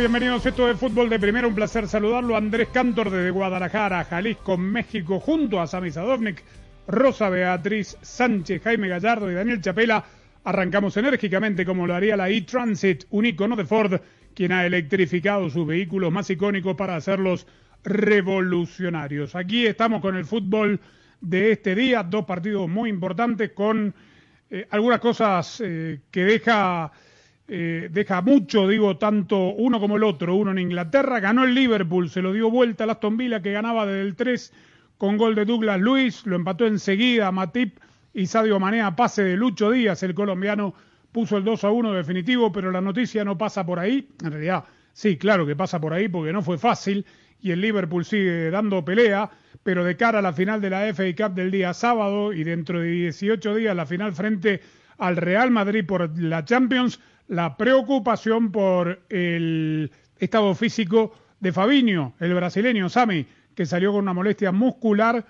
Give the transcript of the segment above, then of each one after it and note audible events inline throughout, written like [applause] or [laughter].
Bienvenidos esto de Fútbol de Primera. Un placer saludarlo. Andrés Cantor desde Guadalajara, Jalisco, México, junto a Sami Sadovnik, Rosa Beatriz Sánchez, Jaime Gallardo y Daniel Chapela. Arrancamos enérgicamente como lo haría la e-Transit, un icono de Ford, quien ha electrificado sus vehículos más icónicos para hacerlos revolucionarios. Aquí estamos con el fútbol de este día, dos partidos muy importantes con eh, algunas cosas eh, que deja eh, deja mucho, digo, tanto uno como el otro. Uno en Inglaterra, ganó el Liverpool, se lo dio vuelta a Aston Villa que ganaba desde el 3 con gol de Douglas Luis, lo empató enseguida Matip y Sadio Mané a pase de Lucho Díaz, el colombiano puso el 2 a 1 definitivo, pero la noticia no pasa por ahí, en realidad sí, claro que pasa por ahí porque no fue fácil y el Liverpool sigue dando pelea, pero de cara a la final de la FA Cup del día sábado y dentro de 18 días la final frente al Real Madrid por la Champions, la preocupación por el estado físico de Fabinho, el brasileño Sami, que salió con una molestia muscular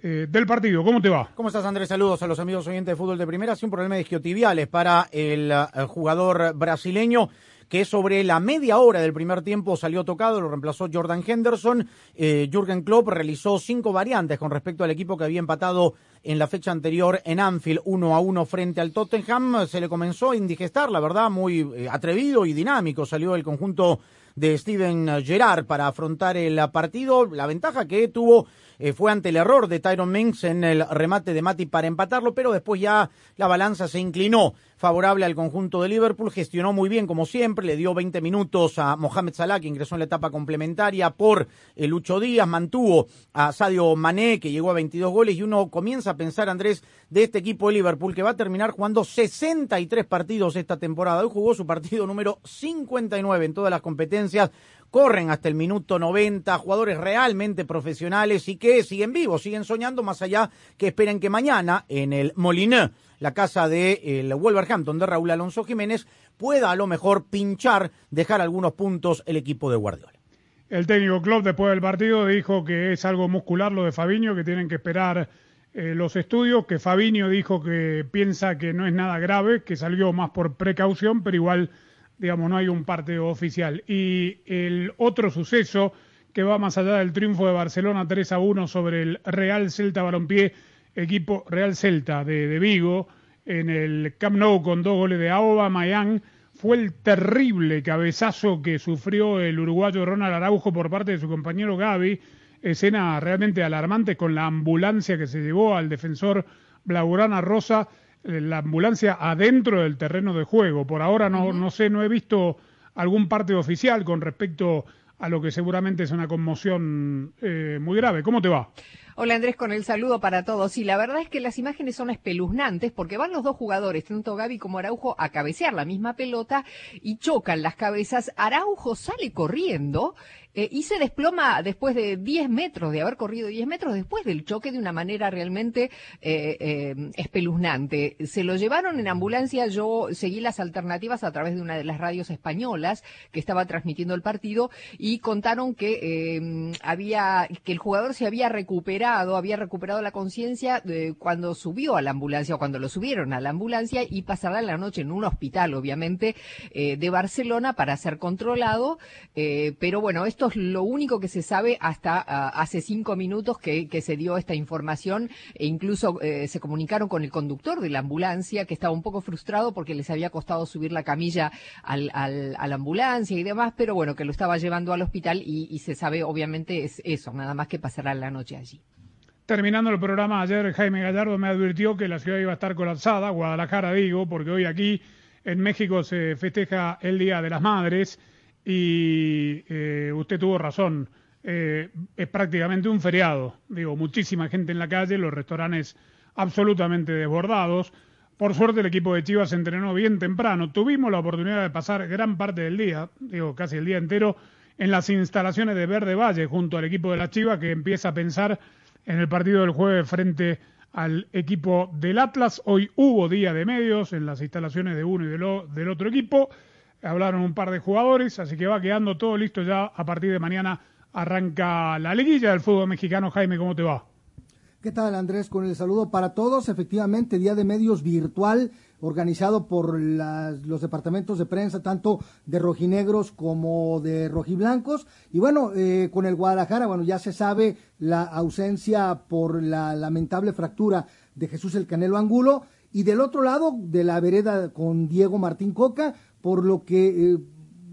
eh, del partido. ¿Cómo te va? ¿Cómo estás, Andrés? Saludos a los amigos oyentes de fútbol de primera. Sí, un problema de isquiotibiales para el, eh, jugador brasileño que sobre la media hora del primer tiempo salió tocado, lo reemplazó Jordan Henderson. Eh, Jürgen Klopp realizó cinco variantes con respecto al equipo que había empatado en la fecha anterior en Anfield, uno a uno frente al Tottenham. Se le comenzó a indigestar, la verdad, muy eh, atrevido y dinámico salió el conjunto de Steven Gerrard para afrontar el partido. La ventaja que tuvo eh, fue ante el error de Tyron Minks en el remate de Mati para empatarlo, pero después ya la balanza se inclinó favorable al conjunto de Liverpool, gestionó muy bien como siempre, le dio 20 minutos a Mohamed Salah que ingresó en la etapa complementaria por el Lucho Díaz, mantuvo a Sadio Mané que llegó a 22 goles. Y uno comienza a pensar, Andrés, de este equipo de Liverpool que va a terminar jugando 63 partidos esta temporada. Hoy jugó su partido número 59 en todas las competencias corren hasta el minuto 90, jugadores realmente profesionales y que siguen vivos, siguen soñando más allá que esperen que mañana en el Molineux, la casa de el Wolverhampton de Raúl Alonso Jiménez, pueda a lo mejor pinchar, dejar algunos puntos el equipo de Guardiola. El técnico Klopp después del partido dijo que es algo muscular lo de Fabinho, que tienen que esperar eh, los estudios, que Fabinho dijo que piensa que no es nada grave, que salió más por precaución, pero igual digamos, no hay un partido oficial. Y el otro suceso que va más allá del triunfo de Barcelona 3 a 1 sobre el Real Celta Balompié, equipo Real Celta de, de Vigo, en el Camp Nou con dos goles de Aoba Mayán, fue el terrible cabezazo que sufrió el uruguayo Ronald Araujo por parte de su compañero Gaby, escena realmente alarmante con la ambulancia que se llevó al defensor Blaugrana Rosa, la ambulancia adentro del terreno de juego. Por ahora no, no sé, no he visto algún parte oficial con respecto a lo que seguramente es una conmoción eh, muy grave. ¿Cómo te va? Hola Andrés, con el saludo para todos. Y la verdad es que las imágenes son espeluznantes porque van los dos jugadores, tanto Gaby como Araujo, a cabecear la misma pelota y chocan las cabezas. Araujo sale corriendo eh, y se desploma después de 10 metros, de haber corrido 10 metros después del choque de una manera realmente eh, eh, espeluznante. Se lo llevaron en ambulancia, yo seguí las alternativas a través de una de las radios españolas que estaba transmitiendo el partido y contaron que había, que el jugador se había recuperado, había recuperado la conciencia cuando subió a la ambulancia o cuando lo subieron a la ambulancia y pasará la noche en un hospital, obviamente, de Barcelona para ser controlado, pero bueno, esto esto es lo único que se sabe hasta uh, hace cinco minutos que, que, se dio esta información e incluso eh, se comunicaron con el conductor de la ambulancia que estaba un poco frustrado porque les había costado subir la camilla al, al, a la ambulancia y demás, pero bueno, que lo estaba llevando al hospital y, y se sabe obviamente es eso, nada más que pasará la noche allí. Terminando el programa ayer, Jaime Gallardo me advirtió que la ciudad iba a estar colapsada, Guadalajara digo, porque hoy aquí en México se festeja el Día de las Madres y eh, usted tuvo razón, eh, es prácticamente un feriado, digo, muchísima gente en la calle, los restaurantes absolutamente desbordados. Por suerte el equipo de Chivas se entrenó bien temprano, tuvimos la oportunidad de pasar gran parte del día, digo, casi el día entero, en las instalaciones de Verde Valle junto al equipo de la Chivas que empieza a pensar en el partido del jueves frente al equipo del Atlas. Hoy hubo día de medios en las instalaciones de uno y del otro equipo. Hablaron un par de jugadores, así que va quedando todo listo ya. A partir de mañana arranca la liguilla del fútbol mexicano. Jaime, ¿cómo te va? ¿Qué tal Andrés? Con el saludo para todos. Efectivamente, día de medios virtual organizado por los departamentos de prensa, tanto de rojinegros como de rojiblancos. Y bueno, eh, con el Guadalajara, bueno, ya se sabe la ausencia por la lamentable fractura de Jesús el Canelo Angulo. Y del otro lado, de la vereda con Diego Martín Coca, por lo que... Eh,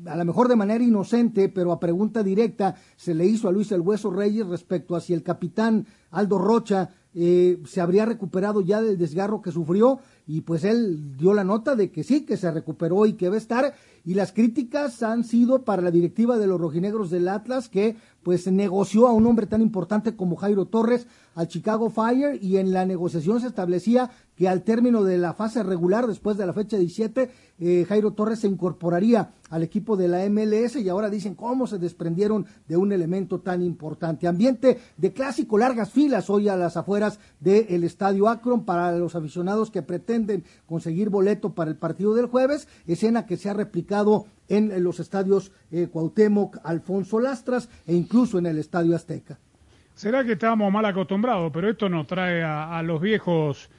a lo mejor de manera inocente, pero a pregunta directa se le hizo a Luis el Hueso Reyes respecto a si el capitán Aldo Rocha eh, se habría recuperado ya del desgarro que sufrió y pues él dio la nota de que sí, que se recuperó y que va a estar y las críticas han sido para la directiva de los rojinegros del Atlas que pues negoció a un hombre tan importante como Jairo Torres al Chicago Fire y en la negociación se establecía que al término de la fase regular, después de la fecha 17, eh, Jairo Torres se incorporaría al equipo de la MLS y ahora dicen cómo se desprendieron de un elemento tan importante. Ambiente de clásico, largas filas hoy a las afueras del Estadio Akron para los aficionados que pretenden conseguir boleto para el partido del jueves, escena que se ha replicado en los estadios eh, Cuauhtémoc, Alfonso Lastras e incluso en el Estadio Azteca. Será que estábamos mal acostumbrados, pero esto nos trae a los viejos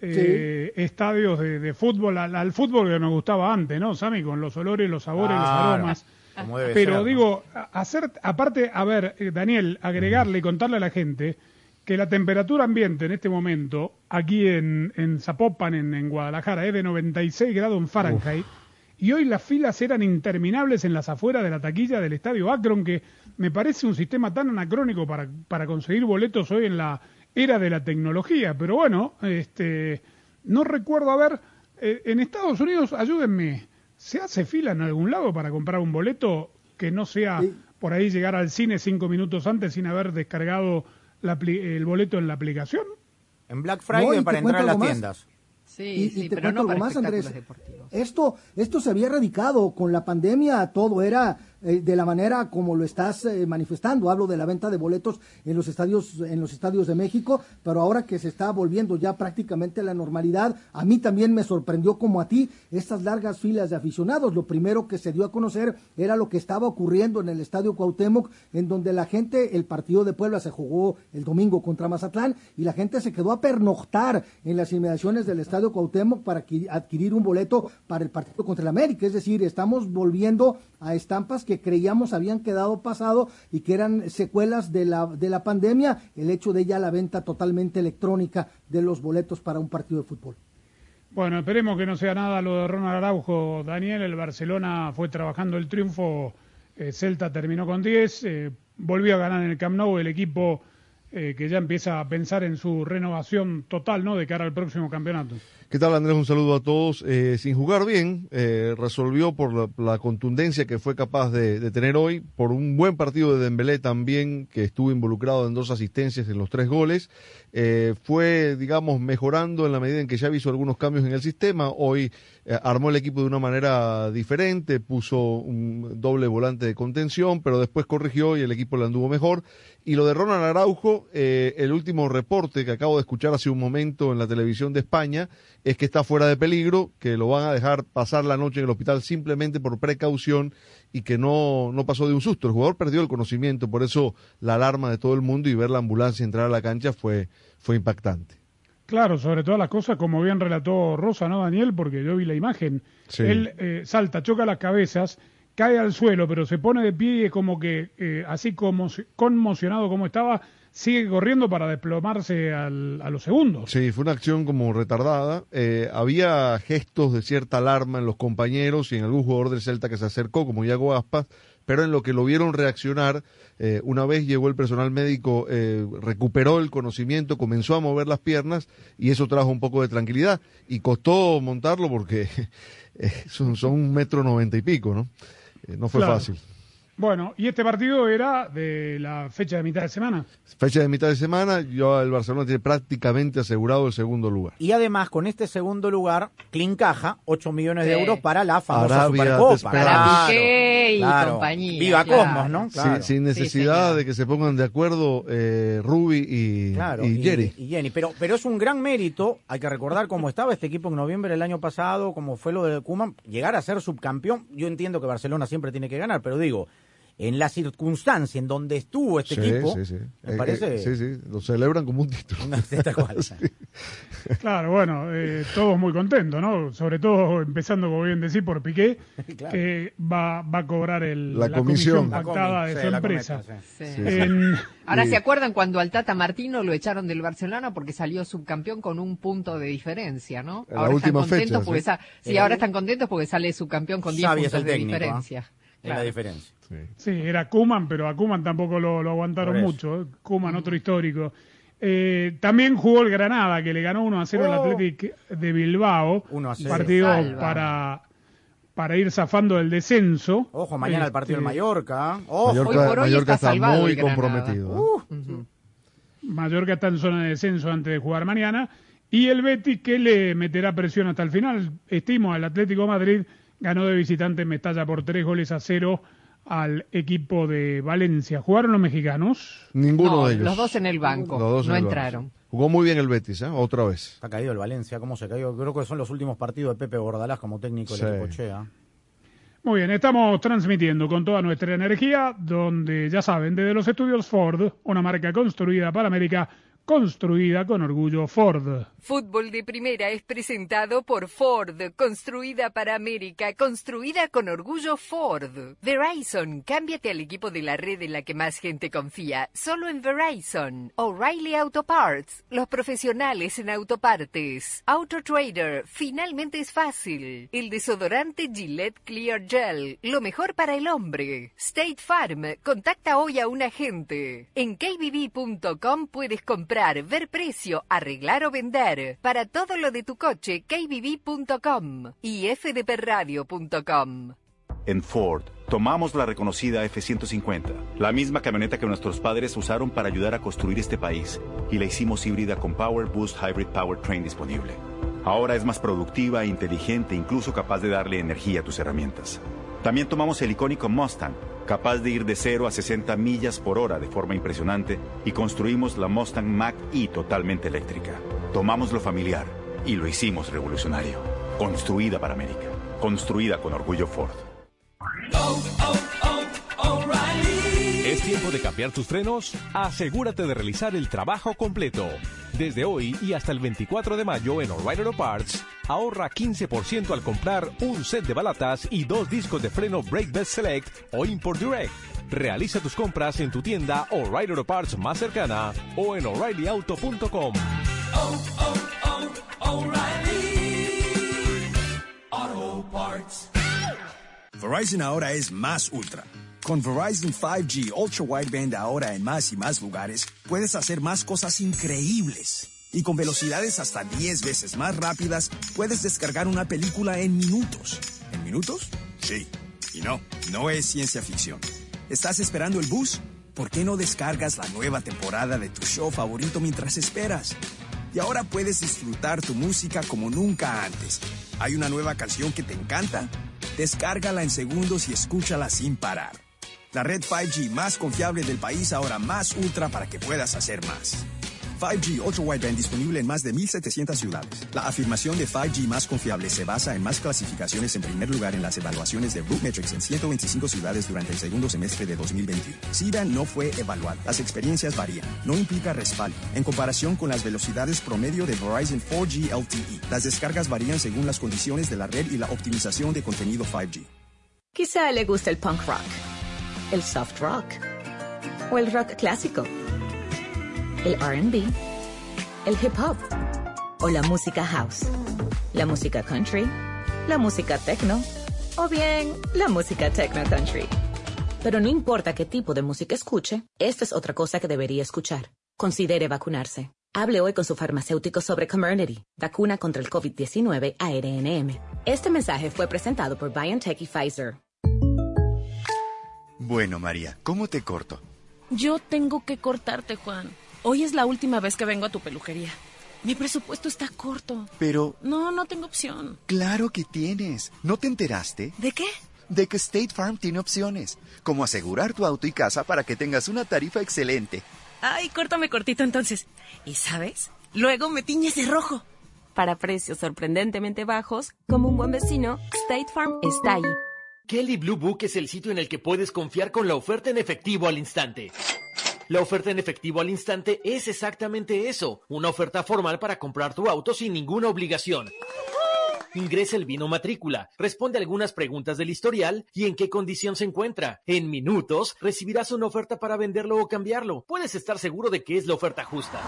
eh, estadios de, fútbol, al, fútbol que nos gustaba antes, ¿no, Sami? Con los olores, los sabores, los aromas. Pero digo, hacer, aparte, a ver, eh, Daniel, agregarle y contarle a la gente que la temperatura ambiente en este momento, aquí en, en Zapopan, en, Guadalajara, es de 96 grados en Fahrenheit. Y hoy las filas eran interminables en las afueras de la taquilla del estadio Akron, que me parece un sistema tan anacrónico para, para conseguir boletos hoy en la, era de la tecnología, pero bueno, este, no recuerdo haber, eh, en Estados Unidos, ayúdenme, ¿se hace fila en algún lado para comprar un boleto que no sea por ahí llegar al cine cinco minutos antes sin haber descargado el boleto en la aplicación? En Black Friday para entrar a las tiendas. Sí, y, te cuento algo más, Andrés. Esto, esto se había erradicado con la pandemia, todo era eh, de la manera como lo estás eh, manifestando. Hablo de la venta de boletos en los estadios en los estadios de México, pero ahora que se está volviendo ya prácticamente la normalidad, a mí también me sorprendió como a ti estas largas filas de aficionados. Lo primero que se dio a conocer era lo que estaba ocurriendo en el Estadio Cuauhtémoc, en donde la gente, el partido de Puebla se jugó el domingo contra Mazatlán y la gente se quedó a pernoctar en las inmediaciones del Estadio Cuauhtémoc para adquirir un boleto para el partido contra el América. Es decir, estamos volviendo a estampas que creíamos habían quedado pasado y que eran secuelas de la, de la pandemia, el hecho de ya la venta totalmente electrónica de los boletos para un partido de fútbol. Bueno, esperemos que no sea nada lo de Ronald Araujo, Daniel. El Barcelona fue trabajando el triunfo, eh, Celta terminó con 10, eh, volvió a ganar en el Camp Nou el equipo eh, que ya empieza a pensar en su renovación total, ¿no? De cara al próximo campeonato. ¿Qué tal Andrés? Un saludo a todos. Eh, sin jugar bien, eh, resolvió por la, contundencia que fue capaz de, tener hoy, por un buen partido de Dembélé también, que estuvo involucrado en dos asistencias en los tres goles. Eh, fue, digamos, mejorando en la medida en que ya hizo algunos cambios en el sistema. Hoy armó el equipo de una manera diferente, puso un doble volante de contención, pero después corrigió y el equipo le anduvo mejor. Y lo de Ronald Araujo, el último reporte que acabo de escuchar hace un momento en la televisión de España, es que está fuera de peligro, que lo van a dejar pasar la noche en el hospital simplemente por precaución y que no, no pasó de un susto. El jugador perdió el conocimiento, por eso la alarma de todo el mundo y ver la ambulancia entrar a la cancha fue, fue impactante. Claro, sobre todas las cosas, como bien relató Rosa, ¿no, Daniel? Porque yo vi la imagen. Él eh, salta, choca las cabezas, cae al suelo, pero se pone de pie y es como que, eh, así como conmocionado como estaba, sigue corriendo para desplomarse al, a los segundos. Sí, fue una acción como retardada. Eh, había gestos de cierta alarma en los compañeros y en algún jugador del Celta que se acercó, como Iago Aspas, pero en lo que lo vieron reaccionar, eh, una vez llegó el personal médico, eh, recuperó el conocimiento, comenzó a mover las piernas y eso trajo un poco de tranquilidad. Y costó montarlo porque [laughs] eh, son, son un metro noventa y pico, ¿no? Eh, no fue Claro. fácil. Bueno, y este partido era de la fecha de mitad de semana. Fecha de mitad de semana, yo el Barcelona tiene prácticamente asegurado el segundo lugar. Y además, con este segundo lugar, Clincaja, 8 millones de euros para la famosa Arabia Supercopa. Para Piqué y compañía, Viva claro. Cosmos, ¿no? Sin- Claro. sin necesidad de que se pongan de acuerdo eh, Ruby y, Claro, y Jerry. y Jenny. Pero, pero es un gran mérito, hay que recordar cómo estaba este equipo en noviembre del año pasado, cómo fue lo de Kuman, llegar a ser subcampeón. Yo entiendo que Barcelona siempre tiene que ganar, pero digo, en la circunstancia en donde estuvo este Sí, equipo, sí, sí. me Eh, parece... eh, sí, sí, lo celebran como un título. [laughs] [laughs] Claro, bueno, eh, todos muy contentos, ¿no? Sobre todo empezando, como bien decís, por Piqué, [laughs] Claro. que va, va a cobrar el, La comisión. Pactada comi, de sí, su empresa. cometa, Ahora, ¿se acuerdan cuando al Tata Martino lo echaron del Barcelona porque salió subcampeón con un punto de diferencia, ¿no? La Ahora están contentos fecha, porque ¿sí? sa- sí, Eh, ahora están contentos porque sale subcampeón con 10 Xavi es puntos de técnico, ¿ah? Es la diferencia. Sí. Sí, era Kuman, pero a Kuman tampoco lo, lo aguantaron mucho. ¿eh? Kuman, otro histórico. Eh, también jugó el Granada, que le ganó 1 a 0 al Oh. Athletic de Bilbao. 1 a 0. Partido Salva. para, para ir zafando del descenso. Ojo, mañana el partido del Este, Mallorca. Ojo. Hoy Mallorca, por hoy Mallorca está muy comprometido. ¿eh? Ujú. Mallorca está en zona de descenso antes de jugar mañana. Y el Betis, que le meterá presión hasta el final. Estimo, el Atlético de Madrid ganó de visitante en Mestalla por tres goles a cero al equipo de Valencia. ¿Jugaron los mexicanos? Ninguno No, de ellos. los dos en el banco. Los dos en no el banco. entraron. Jugó muy bien el Betis, ¿eh? otra vez. Está caído el Valencia, ¿cómo se cayó? Creo que son los últimos partidos de Pepe Bordalás como técnico del Sí. equipo Chea. Muy bien, estamos transmitiendo con toda nuestra energía, donde ya saben, desde los estudios Ford, una marca construida para América, construida con orgullo Ford. Fútbol de Primera es presentado por Ford, construida para América, construida con orgullo Ford. Verizon, cámbiate al equipo de la red en la que más gente confía, solo en Verizon. O'Reilly Auto Parts, los profesionales en autopartes. Auto Trader, finalmente es fácil. El desodorante Gillette Clear Gel, lo mejor para el hombre. State Farm, contacta hoy a un agente. En kbb.com puedes comprar, ver precio, arreglar o vender. Para todo lo de tu coche, kbb.com y fdpradio.com. En Ford, tomamos la reconocida F-150, la misma camioneta que nuestros padres usaron para ayudar a construir este país, y la hicimos híbrida con Power Boost Hybrid Powertrain disponible. Ahora es más productiva e inteligente, incluso capaz de darle energía a tus herramientas. También tomamos el icónico Mustang, capaz de ir de 0 a 60 millas por hora de forma impresionante, y construimos la Mustang Mach-E totalmente eléctrica. Tomamos lo familiar y lo hicimos revolucionario. Construida para América. Construida con orgullo Ford. ¿Es tiempo de cambiar tus frenos? Asegúrate de realizar el trabajo completo. Desde hoy y hasta el 24 de mayo en O'Reilly Auto Parts, ahorra 15% al comprar un set de balatas y dos discos de freno Brake Best Select o Import Direct. Realiza tus compras en tu tienda O'Reilly Auto Parts más cercana o en o'ReillyAuto.com. Verizon ahora es más ultra. Con Verizon 5G Ultra Wideband ahora en más y más lugares, puedes hacer más cosas increíbles. Y con velocidades hasta 10 veces más rápidas, puedes descargar una película en minutos. ¿En minutos? Sí. Y no, no es ciencia ficción. ¿Estás esperando el bus? ¿Por qué no descargas la nueva temporada de tu show favorito mientras esperas? Y ahora puedes disfrutar tu música como nunca antes. ¿Hay una nueva canción que te encanta? Descárgala en segundos y escúchala sin parar. La red 5G más confiable del país ahora más ultra para que puedas hacer más. 5G Ultra Wideband disponible en más de 1.700 ciudades. La afirmación de 5G más confiable se basa en más clasificaciones en primer lugar en las evaluaciones de Rootmetrics en 125 ciudades durante el segundo semestre de 2021. SIDA no fue evaluado. Las experiencias varían. No implica respaldo. En comparación con las velocidades promedio de Verizon 4G LTE, las descargas varían según las condiciones de la red y la optimización de contenido 5G. Quizá le gusta el punk rock, el soft rock o el rock clásico, el RB, el hip hop o la música house, la música country, la música techno o bien la música techno country. Pero no importa qué tipo de música escuche, esta es otra cosa que debería escuchar. Considere vacunarse. Hable hoy con su farmacéutico sobre Comirnaty, vacuna contra el COVID-19 ARNM. Este mensaje fue presentado por BioNTech y Pfizer. Bueno, María, ¿cómo te corto? Yo tengo que cortarte, Juan. Hoy es la última vez que vengo a tu peluquería. Mi presupuesto está corto. Pero... No, no tengo opción. Claro que tienes. ¿No te enteraste? ¿De qué? De que State Farm tiene opciones, como asegurar tu auto y casa para que tengas una tarifa excelente. Ay, córtame cortito entonces. ¿Y sabes? Luego me tiñes de rojo. Para precios sorprendentemente bajos, como un buen vecino, State Farm está ahí. Kelly Blue Book es el sitio en el que puedes confiar con la oferta en efectivo al instante. La oferta en efectivo al instante es exactamente eso, una oferta formal para comprar tu auto sin ninguna obligación. Ingresa el vino matrícula, responde algunas preguntas del historial y en qué condición se encuentra. En minutos recibirás una oferta para venderlo o cambiarlo. Puedes estar seguro de que es la oferta justa.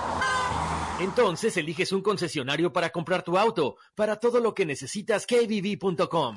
Entonces eliges un concesionario para comprar tu auto. Para todo lo que necesitas, kbb.com.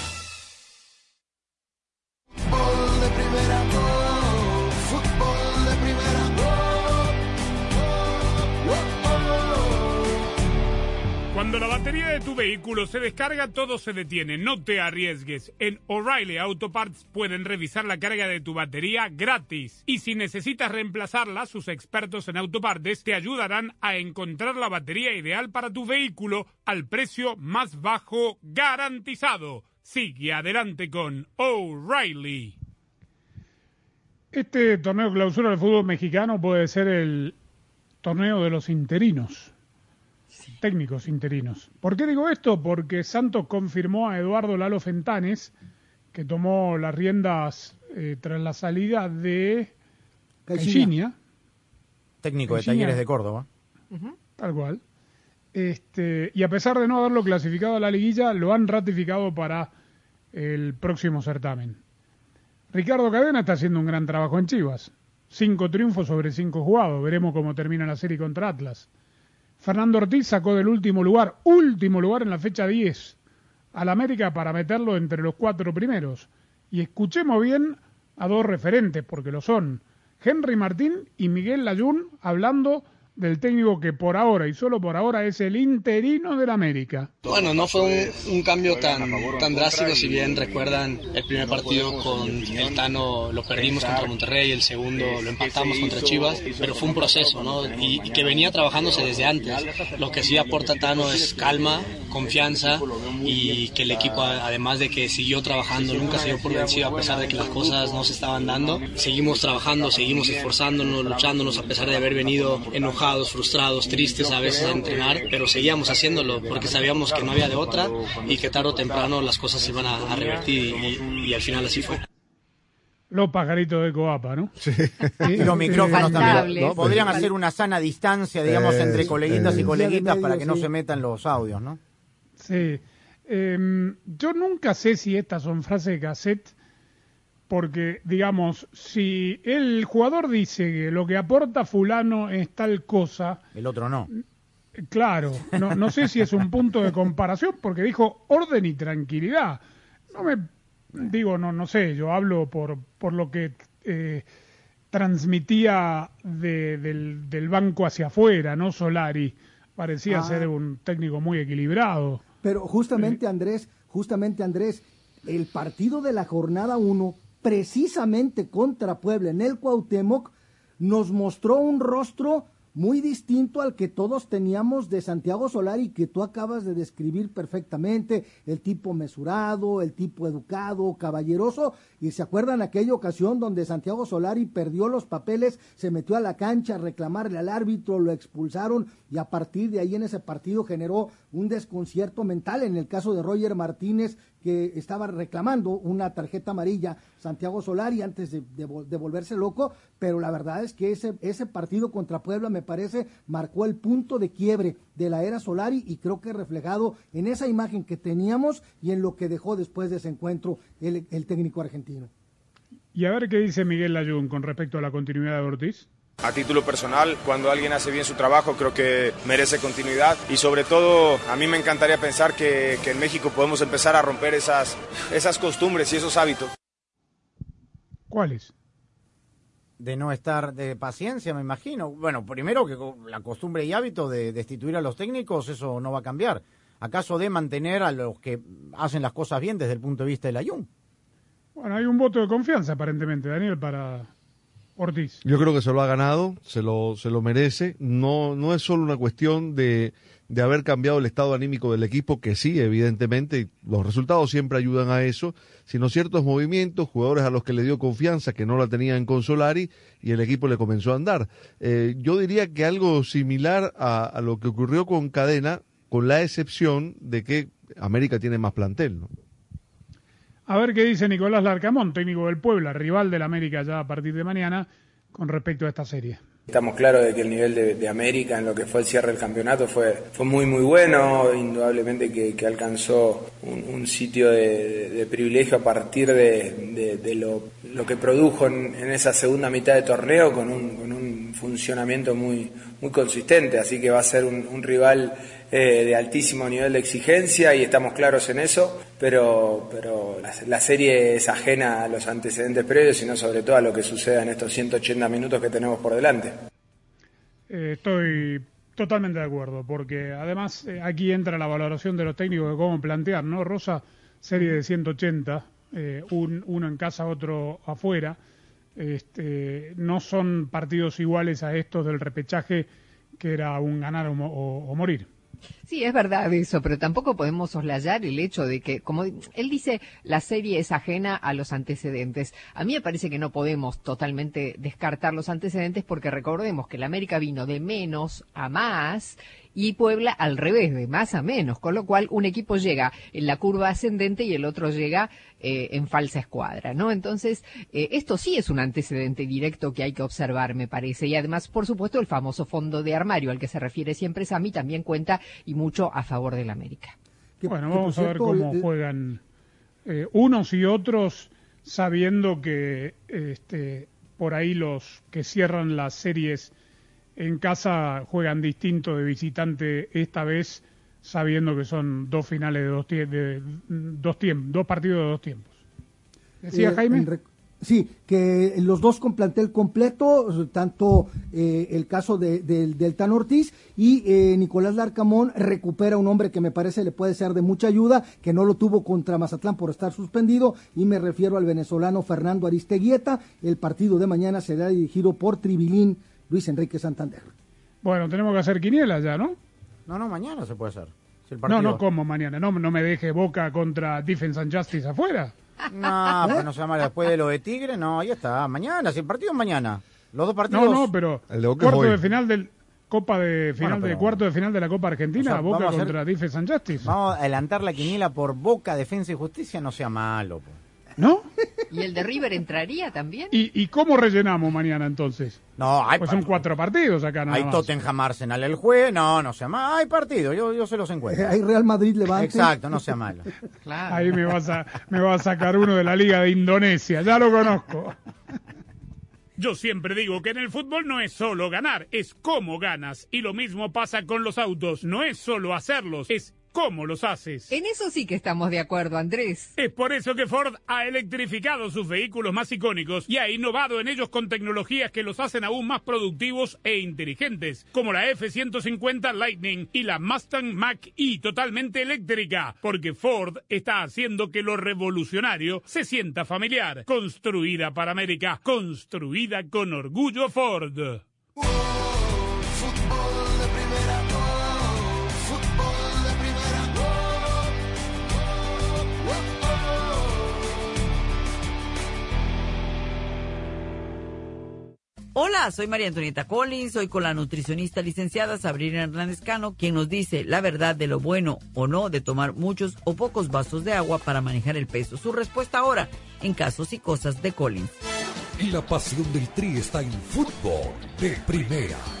Cuando la batería de tu vehículo se descarga, todo se detiene. No te arriesgues. En O'Reilly Auto Parts pueden revisar la carga de tu batería gratis. Y si necesitas reemplazarla, sus expertos en autopartes te ayudarán a encontrar la batería ideal para tu vehículo al precio más bajo garantizado. Sigue adelante con O'Reilly. Este torneo clausura del fútbol mexicano puede ser el torneo de los interinos, técnicos interinos. ¿Por qué digo esto? Porque Santos confirmó a Eduardo Lalo Fentanes, que tomó las riendas eh, tras la salida de Caixinha, Técnico de. Talleres de Córdoba. tal cual. Este, y a pesar de no haberlo clasificado a la liguilla, lo han ratificado para el próximo certamen. Ricardo Cadena está haciendo un gran trabajo en Chivas. Cinco triunfos sobre cinco jugados. Veremos cómo termina la serie contra Atlas. Fernando Ortiz sacó del último lugar, último lugar en la fecha 10, al América para meterlo entre los cuatro primeros. Y escuchemos bien a dos referentes, porque lo son. Henry Martín y Miguel Layún hablando del técnico que por ahora y solo por ahora es el interino del América. Bueno, no fue un, un cambio tan, tan drástico, si bien recuerdan el primer partido con el Tano lo perdimos contra Monterrey, el segundo lo empatamos contra Chivas, pero fue un proceso, ¿no? Y, y que venía trabajándose desde antes. Lo que sí aporta Tano es calma, confianza y que el equipo, además de que siguió trabajando, nunca se dio por vencido a pesar de que las cosas no se estaban dando. Seguimos trabajando, seguimos esforzándonos, luchándonos a pesar de haber venido enojados, frustrados, tristes a veces a entrenar, pero seguíamos haciéndolo porque sabíamos que no había de otra y que tarde o temprano las cosas se iban a, a revertir y, y al final así fue. Los pajaritos de Coapa, ¿no? Y los micrófonos también. ¿no? Podrían hacer una sana distancia, digamos, Eh, entre coleguitas y coleguitas Medio, para que no sí. se metan los audios, ¿no? Sí. Em, yo nunca sé si estas son frases de cassette, porque, digamos, si el jugador dice que lo que aporta fulano es tal cosa, El otro no. claro, no, no sé si es un punto de comparación, porque dijo orden y tranquilidad. No me, digo, no, no sé, yo hablo por, por lo que eh, transmitía de- del, del banco hacia afuera, ¿no? Solari. Parecía Ah. ser un técnico muy equilibrado. Pero justamente Andrés, justamente Andrés, el partido de la jornada 1, precisamente contra Puebla en el Cuauhtémoc, nos mostró un rostro muy distinto al que todos teníamos de Santiago Solari que tú acabas de describir perfectamente, el tipo mesurado, el tipo educado, caballeroso, y se acuerdan aquella ocasión donde Santiago Solari perdió los papeles, se metió a la cancha a reclamarle al árbitro, lo expulsaron y a partir de ahí en ese partido generó un desconcierto mental en el caso de Roger Martínez que estaba reclamando una tarjeta amarilla Santiago Solari antes de, volverse loco, pero la verdad es que ese, ese partido contra Puebla me parece marcó el punto de quiebre de la era Solari y creo que reflejado en esa imagen que teníamos y en lo que dejó después de ese encuentro el, el técnico argentino. Y a ver qué dice Miguel Layún con respecto a la continuidad de Ortiz. A título personal, cuando alguien hace bien su trabajo, creo que merece continuidad y sobre todo a mí me encantaría pensar que, que en México podemos empezar a romper esas, esas costumbres y esos hábitos. ¿Cuáles? De no estar de paciencia, me imagino. Bueno, primero que la costumbre y hábito de destituir a los técnicos, eso no va a cambiar. ¿Acaso de mantener a los que hacen las cosas bien desde el punto de vista del Ayun? Bueno, hay un voto de confianza aparentemente, Daniel, para Yo creo que se lo ha ganado, se lo, se lo merece. No, no es solo una cuestión de, de haber cambiado el estado anímico del equipo, que sí, evidentemente, los resultados siempre ayudan a eso, sino ciertos movimientos, jugadores a los que le dio confianza, que no la tenían con Solari, y el equipo le comenzó a andar. Eh, yo diría que algo similar a, a lo que ocurrió con Cadena, con la excepción de que América tiene más plantel, ¿no? A ver qué dice Nicolás Larcamón, técnico del Puebla, rival del América ya a partir de mañana, con respecto a esta serie. Estamos claros de que el nivel de, América en lo que fue el cierre del campeonato fue, fue muy muy bueno, indudablemente que, alcanzó un, sitio de, privilegio a partir de, lo, que produjo en, en, esa segunda mitad de torneo con un, con un funcionamiento muy, muy consistente, así que va a ser un, un rival eh, de altísimo nivel de exigencia y estamos claros en eso, pero, pero la, serie es ajena a los antecedentes previos, sino sobre todo a lo que suceda en estos 180 minutos que tenemos por delante. Eh, estoy totalmente de acuerdo, porque además eh, aquí entra la valoración de los técnicos de cómo plantear, ¿no? Rosa, serie de 180, eh, un, uno en casa, otro afuera. Este, no son partidos iguales a estos del repechaje que era un ganar o, o morir. Sí, es verdad eso, pero tampoco podemos soslayar el hecho de que, como él dice, la serie es ajena a los antecedentes. A mí me parece que no podemos totalmente descartar los antecedentes porque recordemos que la América vino de menos a más y Puebla al revés, de más a menos, con lo cual un equipo llega en la curva ascendente y el otro llega eh, en falsa escuadra, ¿no? Entonces, eh, esto sí es un antecedente directo que hay que observar, me parece, y además, por supuesto, el famoso fondo de armario al que se refiere siempre Sami también cuenta y mucho a favor del América. Bueno, vamos a ver cómo juegan eh, unos y otros sabiendo que este, por ahí los que cierran las series en casa juegan distinto de visitante esta vez, sabiendo que son dos finales de dos, tie de, dos tiempos, dos partidos de dos tiempos. ¿Decía eh, Jaime? Sí, que los dos con plantel completo, tanto eh, el caso de, de, del Tan Ortiz y eh, Nicolás Larcamón recupera un hombre que me parece le puede ser de mucha ayuda, que no lo tuvo contra Mazatlán por estar suspendido, y me refiero al venezolano Fernando Aristeguieta. El partido de mañana será dirigido por Tribilín Luis Enrique Santander. Bueno, tenemos que hacer quinielas ya, ¿no? No, no, mañana se puede hacer. Si no, no, como mañana? No, no me deje Boca contra Defense and Justice afuera. No, pues no se llama después de lo de Tigre, no, ahí está, mañana, si el partido es mañana. Los dos partidos. No, no, pero el de cuarto de final del Copa de final bueno, pero... de cuarto de final de la Copa Argentina, o sea, Boca hacer... contra Defense and Justice. Vamos a adelantar la quiniela por Boca, Defensa y Justicia, no sea malo. Pues. ¿No? ¿Y el de River entraría también? ¿Y, y cómo rellenamos mañana entonces? No, hay pues son cuatro partidos acá nada Hay más. Tottenham Arsenal el jueves, no, no sea malo. Hay partido, yo, yo se los encuentro. Hay Real Madrid Levante. Exacto, no sea malo. claro. Ahí me vas, a, me vas a sacar uno de la Liga de Indonesia, ya lo conozco. Yo siempre digo que en el fútbol no es solo ganar, es cómo ganas. Y lo mismo pasa con los autos, no es solo hacerlos, es cómo los haces. En eso sí que estamos de acuerdo, Andrés. Es por eso que Ford ha electrificado sus vehículos más icónicos y ha innovado en ellos con tecnologías que los hacen aún más productivos e inteligentes, como la F-150 Lightning y la Mustang Mach-E totalmente eléctrica, porque Ford está haciendo que lo revolucionario se sienta familiar. Construida para América, construida con orgullo Ford. Hola, soy María Antonieta Collins, soy con la nutricionista licenciada Sabrina Hernández Cano, quien nos dice la verdad de lo bueno o no de tomar muchos o pocos vasos de agua para manejar el peso. Su respuesta ahora en casos y cosas de Collins. Y la pasión del Tri está en fútbol de primera.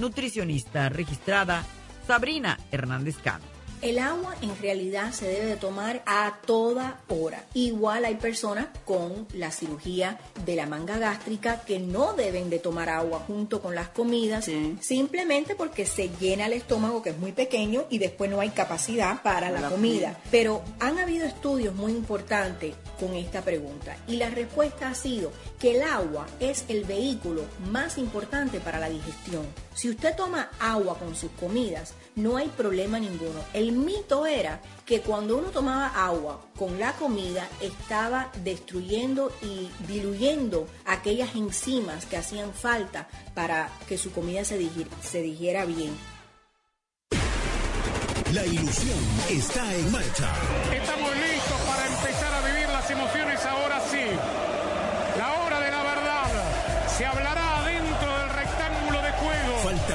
nutricionista registrada Sabrina Hernández Cano. El agua en realidad se debe de tomar a toda hora. Igual hay personas con la cirugía de la manga gástrica que no deben de tomar agua junto con las comidas simplemente porque se llena el estómago que es muy pequeño y después no hay capacidad para la, comida. Pero han habido estudios muy importantes con esta pregunta y la respuesta ha sido que el agua es el vehículo más importante para la digestión. Si usted toma agua con sus comidas, no hay problema ninguno. El mito era que cuando uno tomaba agua con la comida estaba destruyendo y diluyendo aquellas enzimas que hacían falta para que su comida se, se digiera bien. La ilusión está en marcha. Estamos listos para empezar a vivir las emociones ahora sí. La hora de la verdad. Se hablará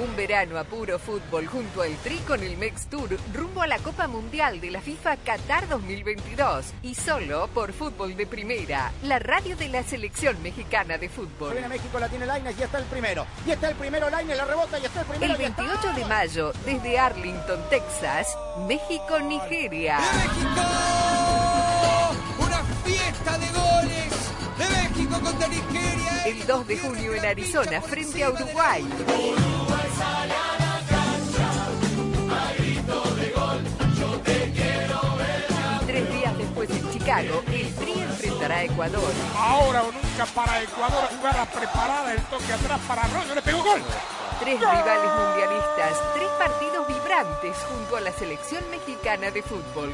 Un verano a puro fútbol junto al Tri con el Mex Tour rumbo a la Copa Mundial de la FIFA Qatar 2022 y solo por Fútbol de Primera, la radio de la selección mexicana de fútbol. Viene México, la tiene Lainez y está el primero. Y está el primero Lainez, la rebota y está el primero. El 28 de mayo, desde Arlington, Texas, México-Nigeria. ¡México! ¡Una fiesta de El 2 de junio en Arizona, frente a Uruguay. Tres días después en Chicago, el Tri enfrentará a Ecuador. Ahora o nunca para Ecuador, jugada preparada, el toque atrás para Arroyo, le pegó gol. Tres rivales partidos junto a la selección mexicana de fútbol.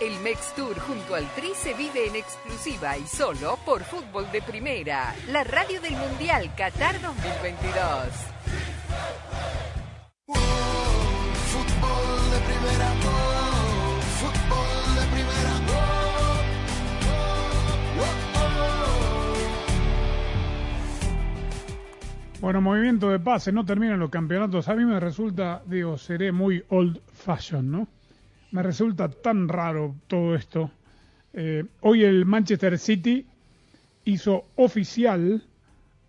El Mex Tour junto al Tri se vive en exclusiva y solo por Fútbol de Primera, la radio del Mundial Qatar 2022. Fútbol de primera, Bueno, movimiento de pase, no terminan los campeonatos. A mí me resulta, digo, seré muy old fashion, ¿no? Me resulta tan raro todo esto. Eh, hoy el Manchester City hizo oficial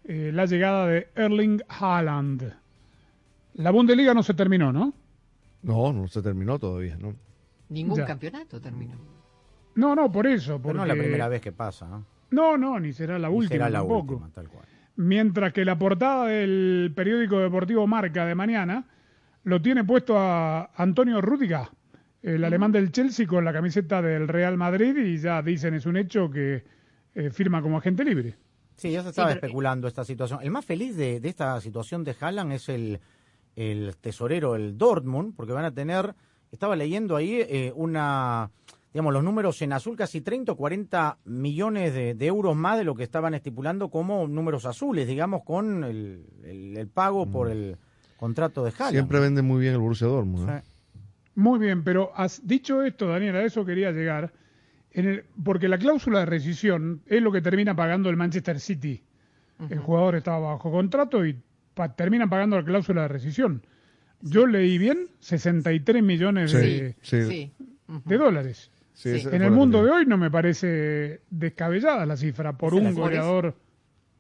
eh, la llegada de Erling Haaland. La Bundesliga no se terminó, ¿no? No, no se terminó todavía, ¿no? Ningún Ya. campeonato terminó. No, no, por eso. Pero no es la primera vez que pasa, ¿no? No, no, ni será la Ni última será la tampoco. última, tal cual. Mientras que la portada del periódico deportivo Marca de mañana lo tiene puesto a Antonio Rüdiger, el alemán del Chelsea con la camiseta del Real Madrid y ya dicen es un hecho que eh, firma como agente libre. Sí, ya se estaba especulando esta situación. El más feliz de, de esta situación de Haaland es el, el tesorero, el Dortmund, porque van a tener, estaba leyendo ahí eh, una, digamos, los números en azul, casi 30 o 40 millones de, de euros más de lo que estaban estipulando como números azules, digamos, con el, el- el pago por el contrato de Haaland. Siempre vende muy bien el Borussia Dortmund. ¿eh? Muy bien, pero has dicho esto, Daniel, a eso quería llegar, en el- porque la cláusula de rescisión es lo que termina pagando el Manchester City. El jugador estaba bajo contrato y pa- terminan pagando la cláusula de rescisión. Yo leí bien, 63 millones de, Sí, sí. de dólares. Sí, En el mundo de hoy no me parece descabellada la cifra por un goleador.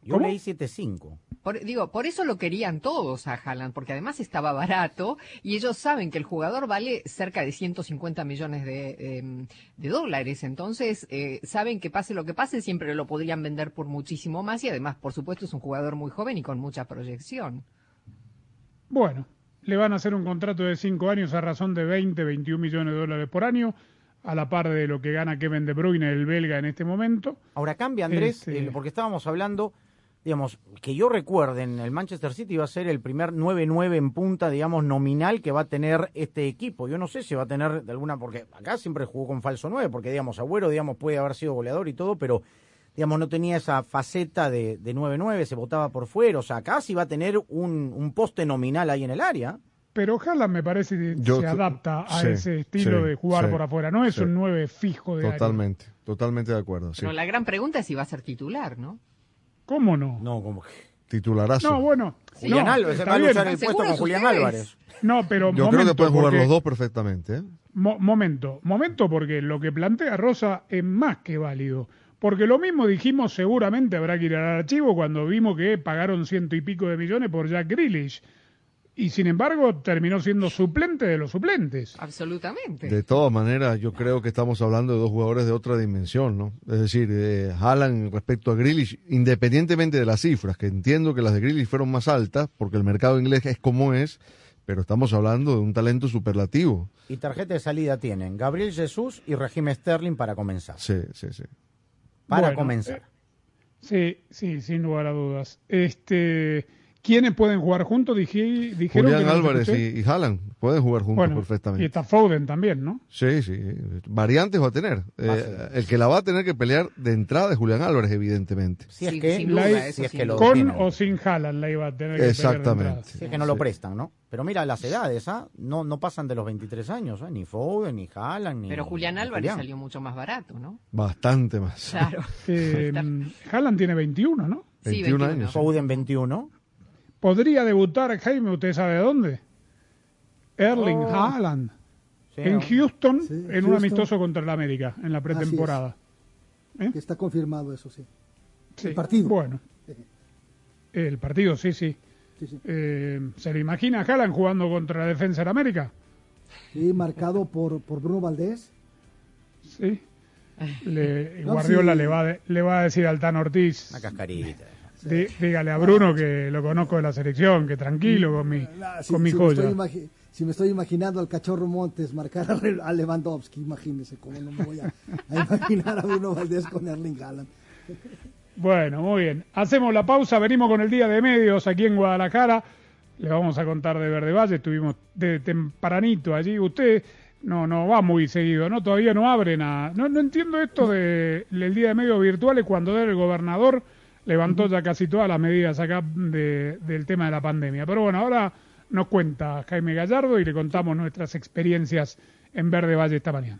Yo ¿Cómo? leí 7.5. Por- digo, por eso lo querían todos a Haaland, porque además estaba barato y ellos saben que el jugador vale cerca de 150 millones de, em, de dólares. Entonces, eh, saben que pase lo que pase, siempre lo podrían vender por muchísimo más y además, por supuesto, es un jugador muy joven y con mucha proyección. Bueno, le van a hacer un contrato de cinco años a razón de 20, 21 millones de dólares por año, a la par de lo que gana Kevin De Bruyne, el belga, en este momento. Ahora cambia, Andrés, Este- el- porque estábamos hablando, digamos, que yo recuerde, en el Manchester City va a ser el primer 9-9 en punta, digamos, nominal que va a tener este equipo. Yo no sé si va a tener de alguna, porque acá siempre jugó con falso 9, porque, digamos, Agüero, digamos, puede haber sido goleador y todo, pero, digamos, no tenía esa faceta de, de 9-9, se votaba por fuera. O sea, acá sí va a tener un, un poste nominal ahí en el área. Pero Haaland me parece que Yo se adapta a sí, ese estilo sí, de jugar sí, por afuera. No es sí. un 9 fijo de área. Totalmente, totalmente de acuerdo. Sí. Pero la gran pregunta es si va a ser titular, ¿no? ¿Cómo no? No, como Titularazo. No, bueno. Julián no, Álvarez está va a luchar el puesto con Julián ustedes? Álvarez. No, pero Yo creo que pueden jugar porque- los dos perfectamente. ¿eh? Mo- momento, momento, porque lo que plantea Rosa es más que válido. Porque lo mismo dijimos, seguramente habrá que ir al archivo cuando vimos que pagaron ciento y pico de millones por Jack Grealish. Y sin embargo, terminó siendo suplente de los suplentes. Absolutamente. De todas maneras, yo creo que estamos hablando de dos jugadores de otra dimensión, ¿no? Es decir, eh, Haaland respecto a Grealish, independientemente de las cifras, que entiendo que las de Grealish fueron más altas, porque el mercado inglés es como es, pero estamos hablando de un talento superlativo. Y tarjeta de salida tienen Gabriel Jesús y Regime Sterling para comenzar. Sí, sí, sí. Para Bueno, comenzar. eh, Sí, sí, sin lugar a dudas. Este, ¿Quiénes pueden jugar juntos? Dije, dijeron Julián que Álvarez y, y Haaland pueden jugar juntos Bueno, perfectamente. Y está Foden también, ¿no? Sí, sí. Variantes va a tener. Eh, el que la va a tener que pelear de entrada es Julián Álvarez, evidentemente. Si es Sí, que, La- si es sin que lo. Con tienen. o sin Haaland la iba a tener que pelear de. Si es que no lo prestan, ¿no? Pero mira, las edades, ¿ah? No, no pasan de los 23 años, ¿eh? Ni Foden, ni Haaland, ni Pero Julián Álvarez Julián. salió mucho más barato, ¿no? Bastante más. Claro. [laughs] Eh, [laughs] Haaland tiene 21, ¿no? Sí, 21 21. años. Foden 21. Podría debutar, Jaime, ¿usted sabe dónde? Erling Oh. Haaland. Sí, en. Houston, Sí, en un amistoso contra el América, en la pretemporada. Que está confirmado eso, sí. Sí, El partido. Bueno. El partido, sí, sí. Sí, sí. Eh, ¿Se lo imagina a Haaland jugando contra la defensa del América? Sí, marcado por, por Bruno Valdés. Sí. Le, [laughs] No, Guardiola sí. le, va de- le va a decir al Tan Ortiz, Una cascarita. Dí- dígale a Bruno que lo conozco de la selección, que tranquilo con mi, si, con mi si me joya. estoy si me estoy imaginando al cachorro Montes marcar a, a Lewandowski, imagínese cómo no me voy a, a imaginar a Bruno Valdés con Erling Haaland. Bueno, muy bien. Hacemos la pausa, venimos con el día de medios aquí en Guadalajara. Le vamos a contar de Verde Valle, estuvimos de tempranito allí. Usted no no va muy seguido, ¿no? Todavía no abren a... No, no entiendo esto de el día de medios virtuales cuando el gobernador levantó ya casi todas las medidas acá de- del tema de la pandemia. Pero bueno, ahora nos cuenta Jaime Gallardo y le contamos nuestras experiencias en Verde Valle esta mañana.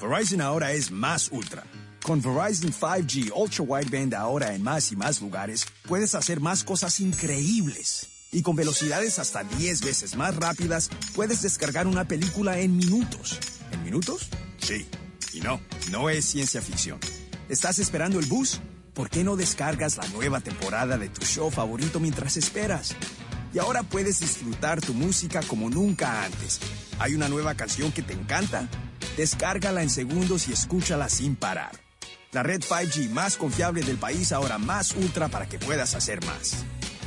Verizon ahora es más ultra. Con Verizon 5G Ultra Wideband ahora en más y más lugares, puedes hacer más cosas increíbles. Y con velocidades hasta 10 veces más rápidas, puedes descargar una película en minutos. ¿En minutos? Sí. Y no, no es ciencia ficción. ¿Estás esperando el bus? ¿Por qué no descargas la nueva temporada de tu show favorito mientras esperas? Y ahora puedes disfrutar tu música como nunca antes. ¿Hay una nueva canción que te encanta? Descárgala en segundos y escúchala sin parar. La red 5G más confiable del país ahora más ultra para que puedas hacer más.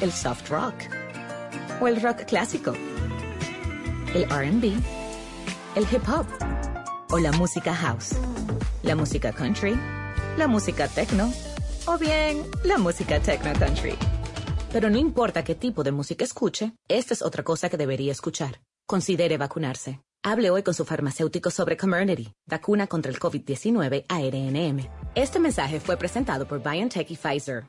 el soft rock o el rock clásico, el RB, el hip hop o la música house, la música country, la música techno o bien la música techno country. Pero no importa qué tipo de música escuche, esta es otra cosa que debería escuchar. Considere vacunarse. Hable hoy con su farmacéutico sobre Comirnaty, vacuna contra el COVID-19 ARNM. Este mensaje fue presentado por BioNTech y Pfizer.